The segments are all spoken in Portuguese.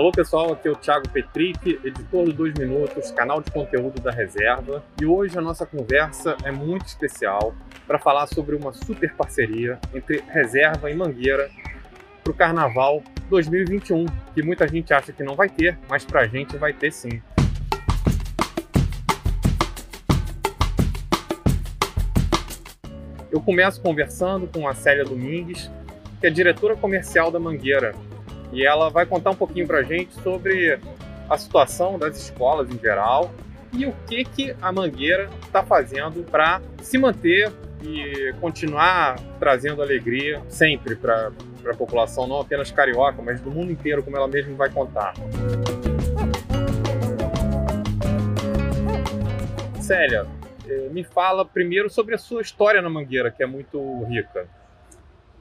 Alô pessoal, aqui é o Thiago Petric, editor do 2 Minutos, canal de conteúdo da Reserva. E hoje a nossa conversa é muito especial para falar sobre uma super parceria entre Reserva e Mangueira para o Carnaval 2021, que muita gente acha que não vai ter, mas para a gente vai ter sim. Eu começo conversando com a Célia Domingues, que é diretora comercial da Mangueira, e ela vai contar um pouquinho para a gente sobre a situação das escolas em geral e o que, que a Mangueira está fazendo para se manter e continuar trazendo alegria sempre para a população, não apenas carioca, mas do mundo inteiro, como ela mesma vai contar. Célia, eh, me fala primeiro sobre a sua história na Mangueira, que é muito rica.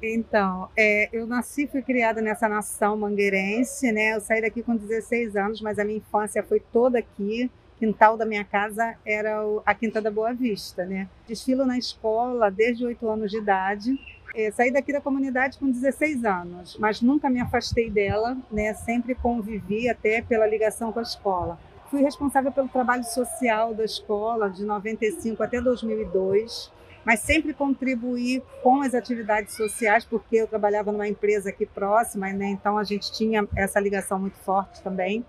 Então, é, eu nasci e fui criada nessa nação mangueirense, né? Eu saí daqui com 16 anos, mas a minha infância foi toda aqui. O quintal da minha casa era a Quinta da Boa Vista, né? Desfilo na escola desde 8 anos de idade. É, saí daqui da comunidade com 16 anos, mas nunca me afastei dela, né? Sempre convivi até pela ligação com a escola. Fui responsável pelo trabalho social da escola de 95 até 2002 mas sempre contribuir com as atividades sociais, porque eu trabalhava numa empresa aqui próxima, né? então a gente tinha essa ligação muito forte também.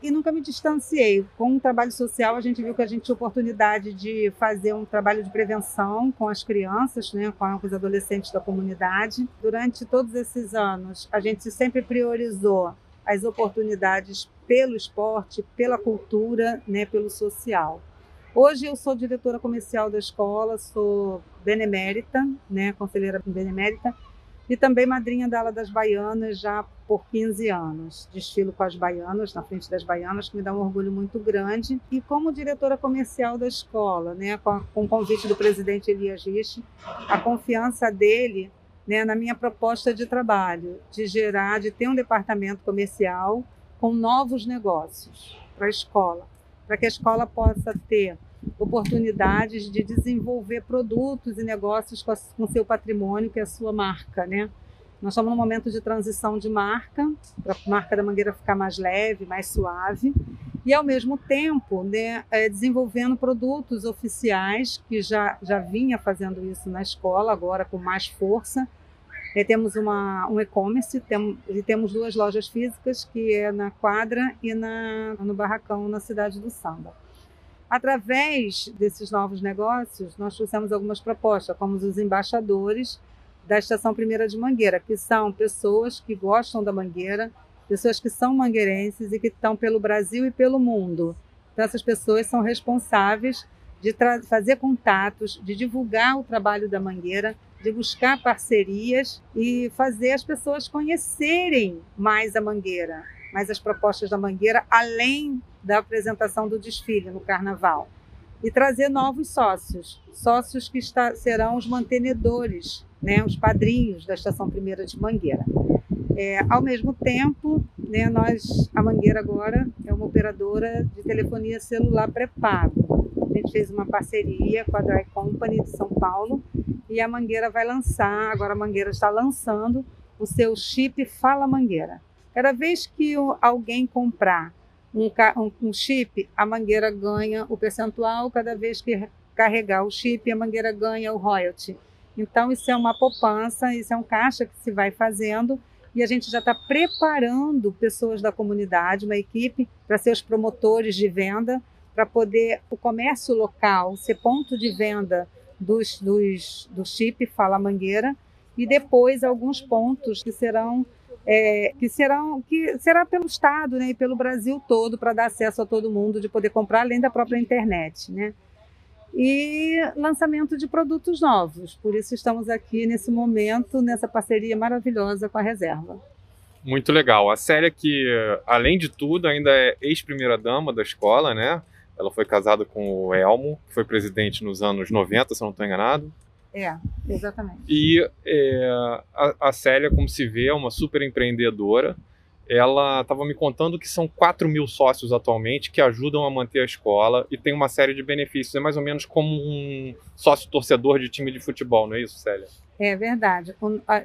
E nunca me distanciei. Com o trabalho social, a gente viu que a gente tinha oportunidade de fazer um trabalho de prevenção com as crianças, né, com os adolescentes da comunidade. Durante todos esses anos, a gente sempre priorizou as oportunidades pelo esporte, pela cultura, né, pelo social. Hoje eu sou diretora comercial da escola, sou benemérita, né, conselheira benemérita, e também madrinha da ala das baianas já por 15 anos. Desfilo com as baianas, na frente das baianas, que me dá um orgulho muito grande. E como diretora comercial da escola, né, com, a, com o convite do presidente Elias Rich, a confiança dele né, na minha proposta de trabalho, de gerar, de ter um departamento comercial com novos negócios para a escola para que a escola possa ter oportunidades de desenvolver produtos e negócios com, seu patrimônio, que é a sua marca, né? Nós estamos num momento de transição de marca, para a marca da Mangueira ficar mais leve, mais suave, e ao mesmo tempo né, é, desenvolvendo produtos oficiais, que já, já vinha fazendo isso na escola, agora com mais força, temos uma, um e-commerce tem, e temos duas lojas físicas, que é na Quadra e na, no Barracão, na cidade do Samba. Através desses novos negócios, nós trouxemos algumas propostas, como os embaixadores da Estação Primeira de Mangueira, que são pessoas que gostam da Mangueira, pessoas que são mangueirenses e que estão pelo Brasil e pelo mundo. Então, essas pessoas são responsáveis de fazer contatos, de divulgar o trabalho da Mangueira de buscar parcerias e fazer as pessoas conhecerem mais a Mangueira, mais as propostas da Mangueira, além da apresentação do desfile no Carnaval. E trazer novos sócios, sócios que está, serão os mantenedores, né, os padrinhos da Estação Primeira de Mangueira. É, ao mesmo tempo, né, nós, a Mangueira agora é uma operadora de telefonia celular pré-pago. A gente fez uma parceria com a Dry Company de São Paulo e a Mangueira vai lançar, agora a Mangueira está lançando o seu chip Fala Mangueira. Cada vez que alguém comprar um, um, chip, a Mangueira ganha o percentual, cada vez que carregar o chip, a Mangueira ganha o royalty. Então, isso é uma poupança, isso é um caixa que se vai fazendo e a gente já está preparando pessoas da comunidade, uma equipe, para ser os promotores de venda, para poder o comércio local ser ponto de venda dos, dos, do chip Fala Mangueira e depois alguns pontos que serão é, que serão que será pelo estado né, e pelo Brasil todo para dar acesso a todo mundo de poder comprar além da própria internet, né? E lançamento de produtos novos. Por isso estamos aqui nesse momento nessa parceria maravilhosa com a Reserva. Muito legal. A Célia que além de tudo ainda é ex-primeira dama da escola, né? Ela foi casada com o Elmo, que foi presidente nos anos 90, se eu não estou enganado. É, exatamente. E é, a, a Célia, como se vê, é uma super empreendedora. Ela estava me contando que são 4 mil sócios atualmente que ajudam a manter a escola e tem uma série de benefícios. É mais ou menos como um sócio torcedor de time de futebol, não é isso, Célia? É verdade.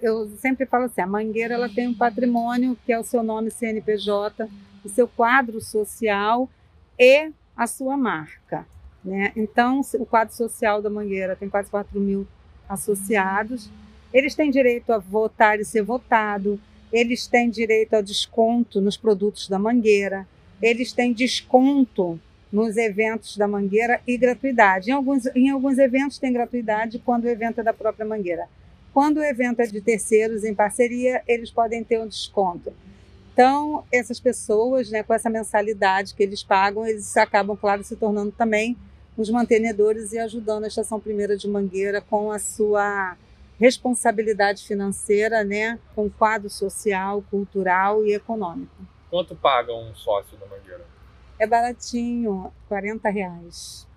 Eu sempre falo assim, a Mangueira ela tem um patrimônio que é o seu nome CNPJ, o seu quadro social e a sua marca. Né? Então, o quadro social da Mangueira tem quase 4 mil associados. Eles têm direito a votar e ser votado, eles têm direito a desconto nos produtos da Mangueira, eles têm desconto nos eventos da Mangueira e gratuidade. Em alguns, em alguns eventos tem gratuidade quando o evento é da própria Mangueira. Quando o evento é de terceiros em parceria, eles podem ter um desconto. Então, essas pessoas, né, com essa mensalidade que eles pagam, eles acabam, claro, se tornando também os mantenedores e ajudando a Estação Primeira de Mangueira com a sua responsabilidade financeira, né, com quadro social, cultural e econômico. Quanto paga um sócio da Mangueira? É baratinho, 40 reais.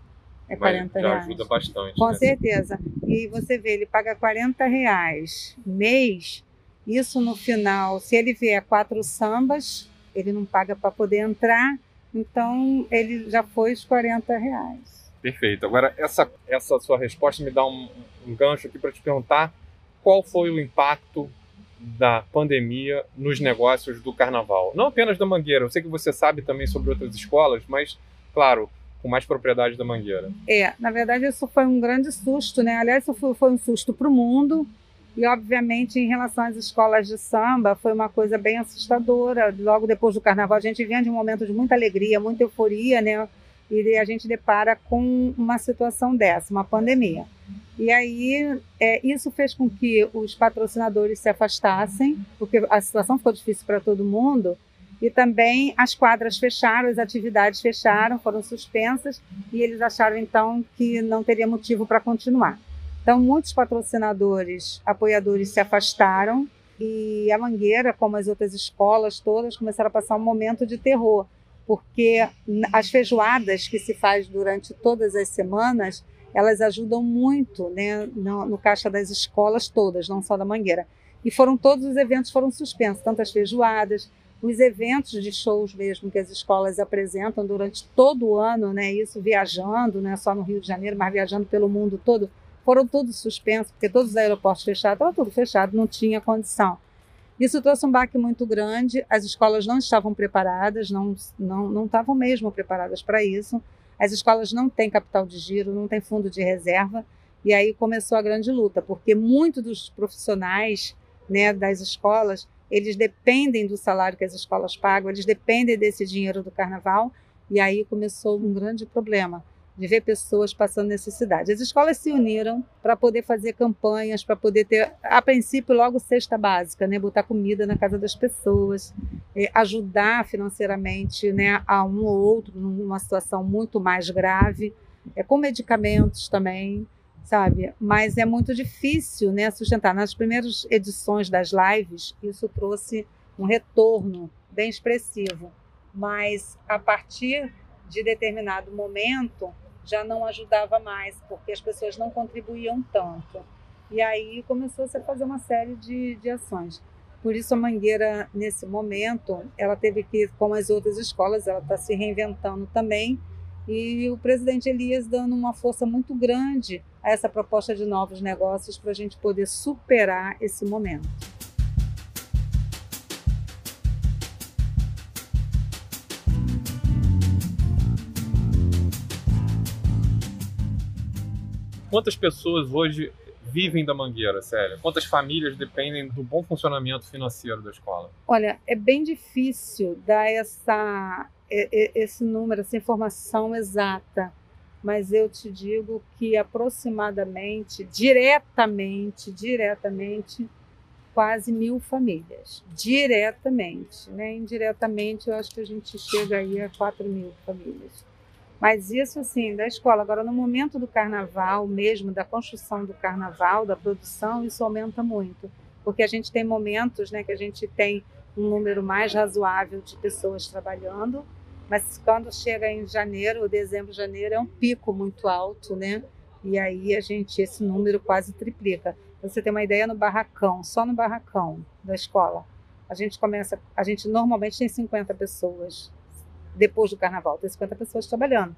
É 40 Mas já reais. ajuda bastante. Com né? certeza. E você vê, ele paga 40 reais mês. Isso no final, se ele vier quatro sambas, ele não paga para poder entrar. Então ele já foi os 40 reais. Perfeito. Agora, essa, essa sua resposta me dá um, um gancho aqui para te perguntar qual foi o impacto da pandemia nos negócios do carnaval. Não apenas da Mangueira, eu sei que você sabe também sobre outras escolas, mas, claro, com mais propriedade da Mangueira. É, na verdade, isso foi um grande susto, né? Aliás, isso foi, foi um susto para o mundo. E, obviamente, em relação às escolas de samba, foi uma coisa bem assustadora. Logo depois do carnaval, a gente vinha de um momento de muita alegria, muita euforia, né? E a gente depara com uma situação dessa, uma pandemia. E aí, é, isso fez com que os patrocinadores se afastassem, porque a situação ficou difícil para todo mundo. E também as quadras fecharam, as atividades fecharam, foram suspensas, e eles acharam então que não teria motivo para continuar. Então, muitos patrocinadores, apoiadores se afastaram, e a Mangueira, como as outras escolas todas, começaram a passar um momento de terror, porque as feijoadas que se faz durante todas as semanas, elas ajudam muito né, no, no caixa das escolas todas, não só da Mangueira. E foram todos os eventos foram suspensos, tanto as feijoadas, os eventos de shows mesmo que as escolas apresentam durante todo o ano, né, isso viajando, não é só no Rio de Janeiro, mas viajando pelo mundo todo, foram todos suspensos, porque todos os aeroportos fechados, estava tudo fechado, não tinha condição. Isso trouxe um baque muito grande, as escolas não estavam preparadas, não, não, não estavam mesmo preparadas para isso. As escolas não têm capital de giro, não têm fundo de reserva, e aí começou a grande luta, porque muitos dos profissionais né, das escolas eles dependem do salário que as escolas pagam, eles dependem desse dinheiro do carnaval, e aí começou um grande problema de ver pessoas passando necessidade. As escolas se uniram para poder fazer campanhas, para poder ter, a princípio, logo cesta básica, né? botar comida na casa das pessoas, eh, ajudar financeiramente né, a um ou outro numa situação muito mais grave, é, com medicamentos também sabe? Mas é muito difícil, né, sustentar. Nas primeiras edições das lives, isso trouxe um retorno bem expressivo, mas a partir de determinado momento já não ajudava mais, porque as pessoas não contribuíam tanto. E aí começou-se a fazer uma série de, de ações. Por isso a Mangueira, nesse momento, ela teve que, como as outras escolas, ela está se reinventando também, e o presidente Elias dando uma força muito grande a essa proposta de novos negócios para a gente poder superar esse momento. Quantas pessoas hoje vivem da mangueira, sério? Quantas famílias dependem do bom funcionamento financeiro da escola? Olha, é bem difícil dar essa, esse número, essa informação exata, mas eu te digo que aproximadamente, diretamente, diretamente, quase mil famílias. Diretamente, né? Indiretamente, eu acho que a gente chega aí a quatro mil famílias. Mas isso, assim, da escola. Agora, no momento do carnaval mesmo, da construção do carnaval, da produção, isso aumenta muito. Porque a gente tem momentos né, que a gente tem um número mais razoável de pessoas trabalhando, mas quando chega em janeiro, dezembro, janeiro, é um pico muito alto, né? E aí a gente, esse número quase triplica. Você tem uma ideia no barracão, só no barracão da escola. A gente começa, a gente normalmente tem 50 pessoas depois do carnaval, tem 50 pessoas trabalhando.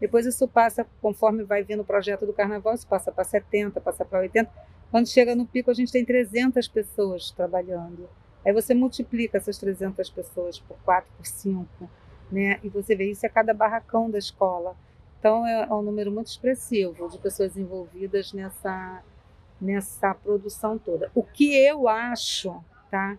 Depois isso passa, conforme vai vindo o projeto do carnaval, isso passa para 70, passa para 80. Quando chega no pico, a gente tem 300 pessoas trabalhando. Aí você multiplica essas 300 pessoas por 4, por 5, né? E você vê isso a cada barracão da escola. Então é, é um número muito expressivo de pessoas envolvidas nessa nessa produção toda. O que eu acho, tá?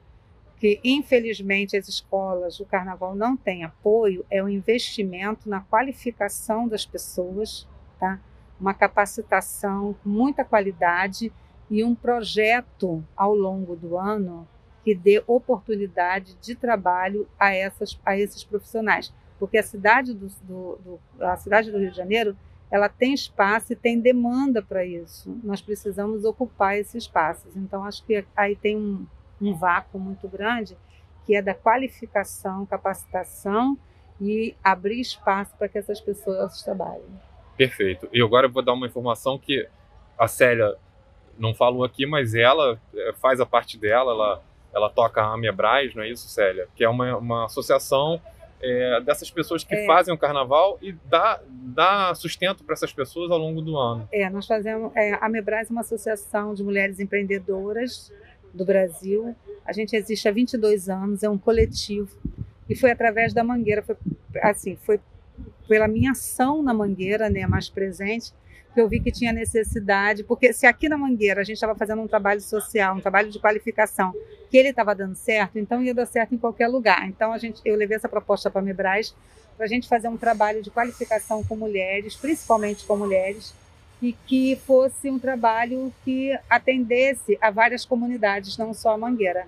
Que infelizmente as escolas, o carnaval não tem apoio, é o investimento na qualificação das pessoas, tá? Uma capacitação com muita qualidade e um projeto ao longo do ano que dê oportunidade de trabalho a, essas, a esses profissionais. Porque a cidade do, do, do, a cidade do Rio de Janeiro ela tem espaço e tem demanda para isso. Nós precisamos ocupar esses espaços. Então, acho que aí tem um, um vácuo muito grande que é da qualificação, capacitação e abrir espaço para que essas pessoas trabalhem. Perfeito. E agora eu vou dar uma informação que a Célia não falou aqui, mas ela eh, faz a parte dela, ela ela toca a Amebras, não é isso, Célia? Que é uma, uma associação é, dessas pessoas que é. fazem o carnaval e dá, dá sustento para essas pessoas ao longo do ano. É, nós fazemos. É, a Amebras é uma associação de mulheres empreendedoras do Brasil. A gente existe há 22 anos, é um coletivo. E foi através da Mangueira, foi, assim, foi pela minha ação na Mangueira, né, mais presente, que eu vi que tinha necessidade, porque se aqui na Mangueira a gente estava fazendo um trabalho social, um trabalho de qualificação, que ele estava dando certo, então ia dar certo em qualquer lugar. Então a gente, eu levei essa proposta para a Mebras para a gente fazer um trabalho de qualificação com mulheres, principalmente com mulheres, e que fosse um trabalho que atendesse a várias comunidades, não só a Mangueira.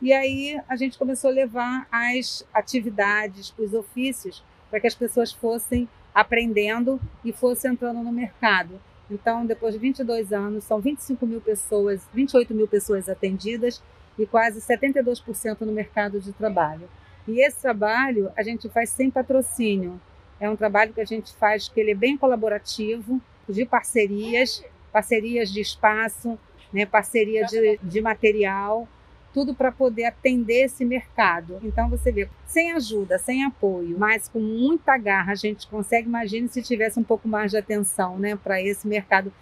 E aí a gente começou a levar as atividades, os ofícios, para que as pessoas fossem aprendendo e fosse entrando no mercado. Então, depois de 22 anos, são 25 mil pessoas, 28 mil pessoas atendidas e quase 72% no mercado de trabalho. E esse trabalho a gente faz sem patrocínio. É um trabalho que a gente faz que ele é bem colaborativo, de parcerias, parcerias de espaço, né, parceria de, de material, tudo para poder atender esse mercado. Então você vê, sem ajuda, sem apoio, mas com muita garra a gente consegue. Imagine se tivesse um pouco mais de atenção, né, para esse mercado.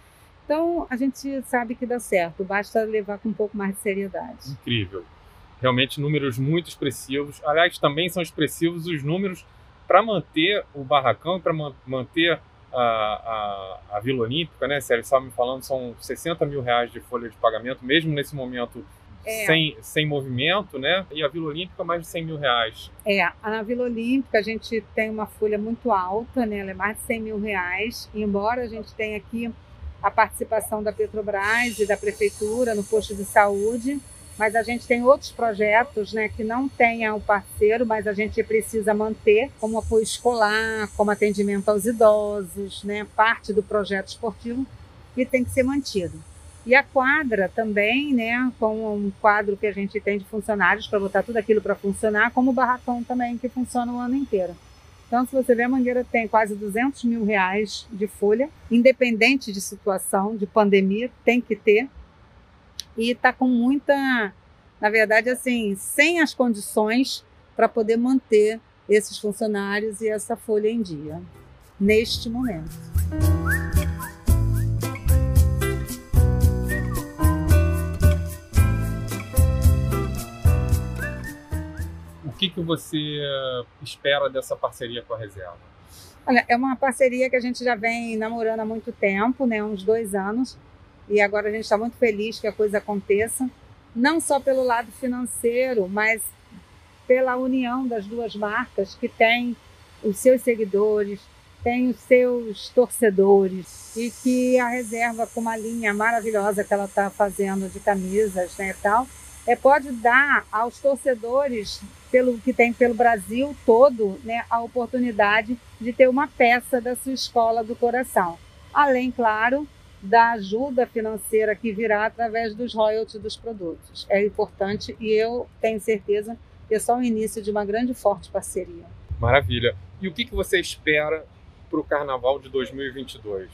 Então a gente sabe que dá certo, basta levar com um pouco mais de seriedade. Incrível. Realmente números muito expressivos. Aliás, também são expressivos os números para manter o barracão, para manter a, a, a, Vila Olímpica, né? Sérgio estava me falando, são 60 mil reais de folha de pagamento, mesmo nesse momento é. sem, sem movimento, né? E a Vila Olímpica, mais de 100 mil reais. É, na Vila Olímpica a gente tem uma folha muito alta, né? Ela é mais de 100 mil reais. Embora a gente tenha aqui a participação da Petrobras e da Prefeitura no posto de saúde, mas a gente tem outros projetos né, que não tenha o parceiro, mas a gente precisa manter, como apoio escolar, como atendimento aos idosos, né, parte do projeto esportivo, e tem que ser mantido. E a quadra também, né, com um quadro que a gente tem de funcionários para botar tudo aquilo para funcionar, como o barracão também, que funciona o ano inteiro. Então, se você ver, a Mangueira tem quase 200 mil reais de folha, independente de situação, de pandemia, tem que ter. E está com muita, na verdade, assim, sem as condições para poder manter esses funcionários e essa folha em dia, neste momento. que, que você eh, espera dessa parceria com a Reserva? Olha, é uma parceria que a gente já vem namorando há muito tempo, né, uns dois anos, e agora a gente está muito feliz que a coisa aconteça, não só pelo lado financeiro, mas pela união das duas marcas que têm os seus seguidores, têm os seus torcedores e que a reserva com uma linha maravilhosa que ela está fazendo de camisas né, e tal, é, pode dar aos torcedores pelo que tem pelo Brasil todo, né, a oportunidade de ter uma peça da sua escola do coração. Além, claro, da ajuda financeira que virá através dos royalties dos produtos. É importante e eu tenho certeza que é só o início de uma grande e forte parceria. Maravilha. E o que, que você espera para o Carnaval de 2022?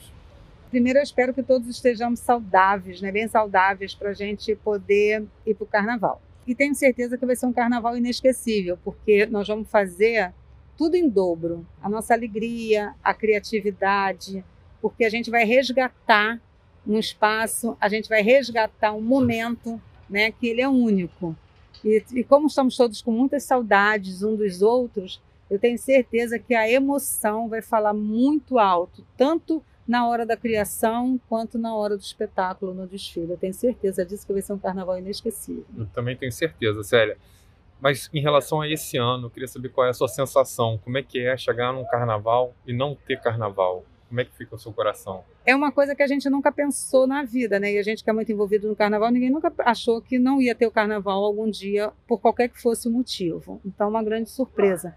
Primeiro, eu espero que todos estejamos saudáveis, né? bem saudáveis, para a gente poder ir para o Carnaval. E tenho certeza que vai ser um carnaval inesquecível, porque nós vamos fazer tudo em dobro. A nossa alegria, a criatividade, porque a gente vai resgatar um espaço, a gente vai resgatar um momento, né, que ele é único. E, e como estamos todos com muitas saudades um dos outros, eu tenho certeza que a emoção vai falar muito alto, tanto na hora da criação quanto na hora do espetáculo no desfile. Eu tenho certeza disso que vai ser um carnaval inesquecível. Eu também tenho certeza, Célia. Mas em relação a esse ano, eu queria saber qual é a sua sensação. Como é que é chegar num carnaval e não ter carnaval? Como é que fica o seu coração? É uma coisa que a gente nunca pensou na vida, né? E a gente que é muito envolvido no carnaval, ninguém nunca achou que não ia ter o carnaval algum dia, por qualquer que fosse o motivo. Então, uma grande surpresa.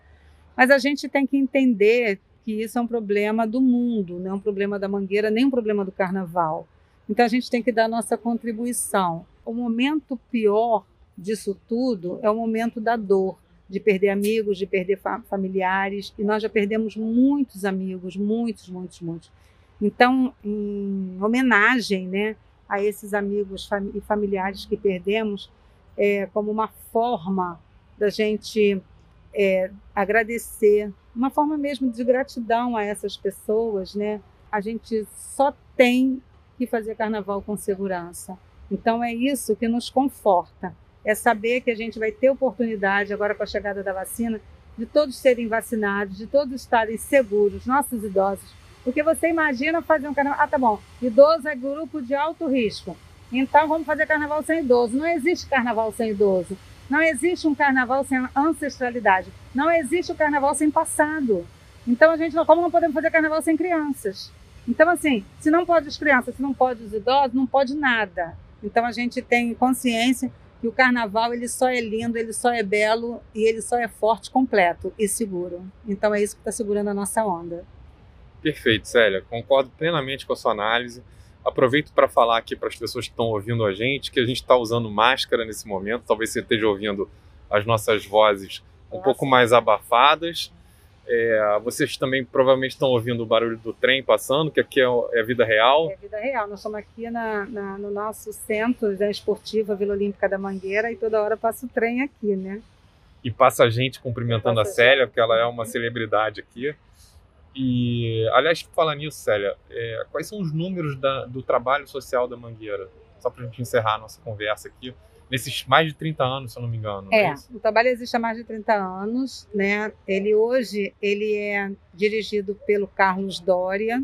Mas a gente tem que entender que isso é um problema do mundo, não é um problema da Mangueira, nem um problema do carnaval. Então, a gente tem que dar a nossa contribuição. O momento pior disso tudo é o momento da dor de perder amigos, de perder fa familiares, e nós já perdemos muitos amigos, muitos, muitos, muitos. Então, em homenagem né, a esses amigos fam e familiares que perdemos, é, como uma forma da gente é, agradecer, uma forma mesmo de gratidão a essas pessoas, né? A gente só tem que fazer carnaval com segurança. Então é isso que nos conforta é saber que a gente vai ter oportunidade, agora com a chegada da vacina, de todos serem vacinados, de todos estarem seguros, nossos idosos. Porque você imagina fazer um carnaval. Ah, tá bom, idoso é grupo de alto risco. Então vamos fazer carnaval sem idoso. Não existe carnaval sem idoso. Não existe um carnaval sem ancestralidade. Não existe o um carnaval sem passado. Então a gente não, como não podemos fazer carnaval sem crianças? Então assim, se não pode as crianças, se não pode os idosos, não pode nada. Então a gente tem consciência que o carnaval ele só é lindo, ele só é belo e ele só é forte, completo e seguro. Então é isso que está segurando a nossa onda. Perfeito, Célia. Concordo plenamente com a sua análise. Aproveito para falar aqui para as pessoas que estão ouvindo a gente que a gente está usando máscara nesse momento. Talvez você esteja ouvindo as nossas vozes um Nossa. pouco mais abafadas. É, vocês também provavelmente estão ouvindo o barulho do trem passando, que aqui é, é vida real. É vida real. Nós estamos aqui na, na, no nosso centro da esportiva Vila Olímpica da Mangueira e toda hora passa o trem aqui, né? E passa a gente cumprimentando a Célia, porque ela é uma celebridade aqui. E, aliás, falar nisso, Célia, é, quais são os números da, do trabalho social da Mangueira? Só para a gente encerrar a nossa conversa aqui nesses mais de 30 anos, se eu não me engano. É, é o trabalho existe há mais de 30 anos, né? Ele hoje ele é dirigido pelo Carlos Dória,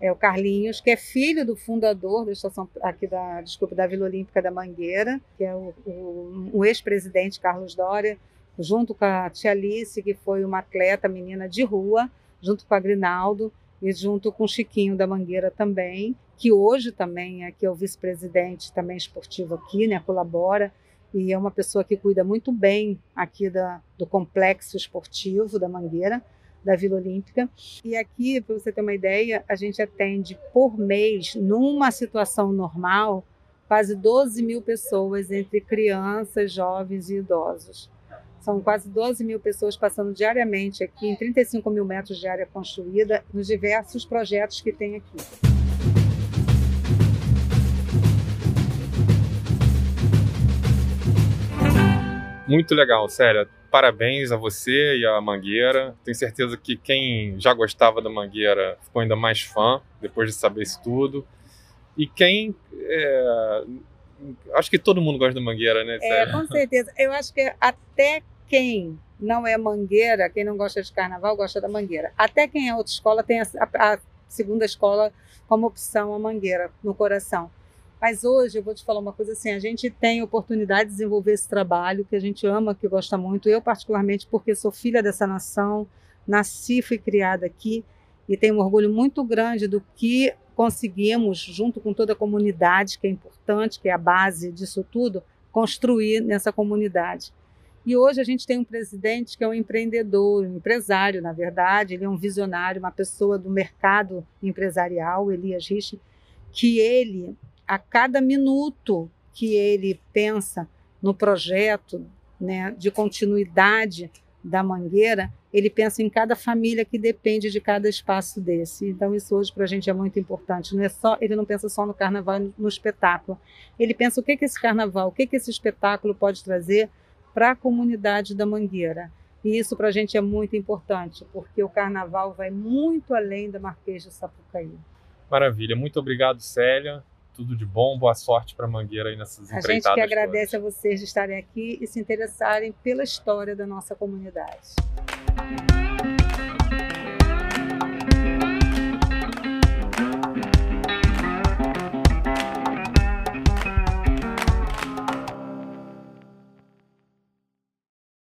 é o Carlinhos, que é filho do fundador da estação aqui da, desculpa, da Vila Olímpica da Mangueira, que é o, o, o ex-presidente Carlos Dória, junto com a tia Alice, que foi uma atleta menina de rua, junto com a Grinaldo e junto com Chiquinho da Mangueira também, que hoje também é, que é o vice-presidente também esportivo aqui, né, colabora e é uma pessoa que cuida muito bem aqui da, do complexo esportivo da Mangueira, da Vila Olímpica. E aqui, para você ter uma ideia, a gente atende por mês, numa situação normal, quase 12 mil pessoas entre crianças, jovens e idosos. São quase 12 mil pessoas passando diariamente aqui, em 35 mil metros de área construída, nos diversos projetos que tem aqui. Muito legal, sério. Parabéns a você e a Mangueira. Tenho certeza que quem já gostava da Mangueira ficou ainda mais fã depois de saber isso tudo. E quem. É... Acho que todo mundo gosta da Mangueira, né? É, com certeza. Eu acho que até quem não é mangueira, quem não gosta de carnaval, gosta da mangueira. Até quem é outra escola tem a, a, a segunda escola como opção a mangueira no coração. Mas hoje eu vou te falar uma coisa assim: a gente tem oportunidade de desenvolver esse trabalho que a gente ama, que gosta muito. Eu, particularmente, porque sou filha dessa nação, nasci, fui criada aqui e tenho um orgulho muito grande do que conseguimos, junto com toda a comunidade, que é importante, que é a base disso tudo, construir nessa comunidade. E hoje a gente tem um presidente que é um empreendedor, um empresário, na verdade, ele é um visionário, uma pessoa do mercado empresarial, Elias Rich, que ele, a cada minuto que ele pensa no projeto né, de continuidade da Mangueira, ele pensa em cada família que depende de cada espaço desse. Então isso hoje para a gente é muito importante. Não é só ele não pensa só no carnaval, no espetáculo. Ele pensa o que que esse carnaval, o que que esse espetáculo pode trazer para a comunidade da Mangueira. E isso para a gente é muito importante, porque o carnaval vai muito além da Marquês de Sapucaí. Maravilha. Muito obrigado, Célia. Tudo de bom, boa sorte para Mangueira aí nessas A empreitadas gente que agradece todas. a vocês de estarem aqui e se interessarem pela história da nossa comunidade.